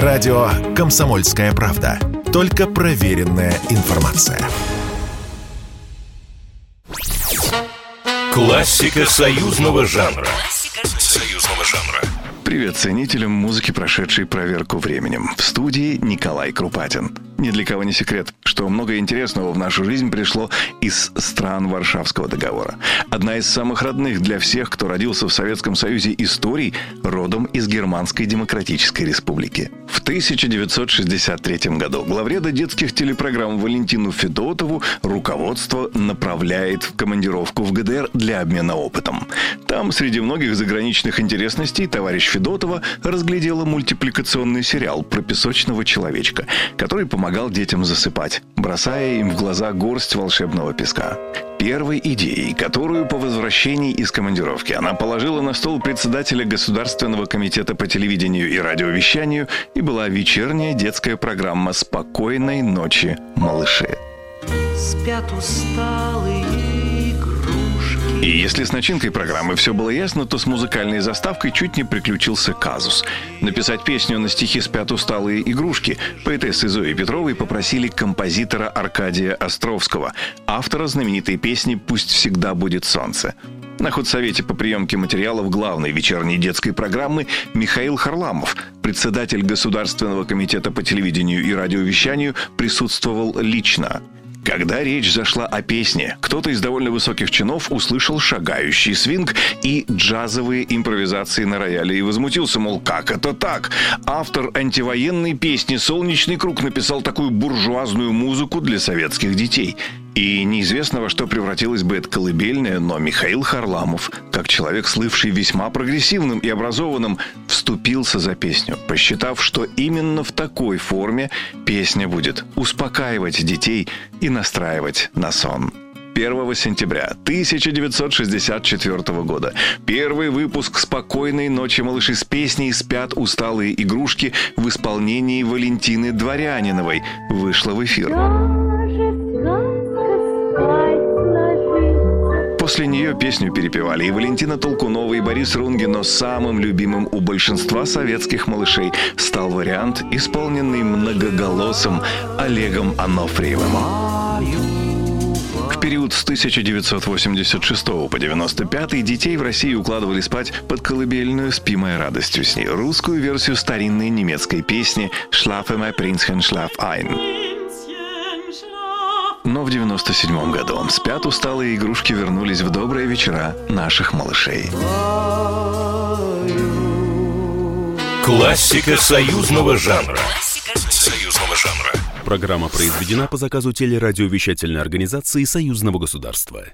Радио «Комсомольская правда». Только проверенная информация. Классика союзного жанра. Союзного жанра. Привет ценителям музыки, прошедшей проверку временем. В студии Николай Крупатин. Ни для кого не секрет, что много интересного в нашу жизнь пришло из стран Варшавского договора. Одна из самых родных для всех, кто родился в Советском Союзе историй, родом из Германской Демократической Республики. В 1963 году главреда детских телепрограмм Валентину Федотову руководство направляет в командировку в ГДР для обмена опытом. Там, среди многих заграничных интересностей, товарищ Федотова разглядела мультипликационный сериал про песочного человечка, который помогал детям засыпать, бросая им в глаза горсть волшебного песка. Первой идеей, которую по возвращении из командировки она положила на стол председателя Государственного комитета по телевидению и радиовещанию и была вечерняя детская программа «Спокойной ночи, малыши». Спят усталые и если с начинкой программы все было ясно, то с музыкальной заставкой чуть не приключился казус. Написать песню на стихи «Спят усталые игрушки» поэтессы Зои Петровой попросили композитора Аркадия Островского, автора знаменитой песни «Пусть всегда будет солнце». На худсовете по приемке материалов главной вечерней детской программы Михаил Харламов, председатель Государственного комитета по телевидению и радиовещанию, присутствовал лично. Когда речь зашла о песне, кто-то из довольно высоких чинов услышал шагающий свинг и джазовые импровизации на рояле и возмутился, мол, как это так? Автор антивоенной песни «Солнечный круг» написал такую буржуазную музыку для советских детей. И неизвестно, во что превратилась бы эта колыбельная, но Михаил Харламов, как человек, слывший весьма прогрессивным и образованным, вступился за песню, посчитав, что именно в такой форме песня будет успокаивать детей и настраивать на сон. 1 сентября 1964 года. Первый выпуск «Спокойной ночи, малыши» с песней «Спят усталые игрушки» в исполнении Валентины Дворяниновой вышла в эфир. После нее песню перепевали и Валентина Толкунова, и Борис Рунгин, но самым любимым у большинства советских малышей стал вариант, исполненный многоголосым Олегом Анофриевым. Период с 1986 по 95 детей в России укладывали спать под колыбельную «Спи моей радостью с ней» русскую версию старинной немецкой песни «Schlafe mein Prinzchen schlaf ein». Но в 97 году спят усталые игрушки вернулись в добрые вечера наших малышей. Классика союзного жанра. Союзного жанра. Программа произведена по заказу телерадиовещательной организации Союзного государства.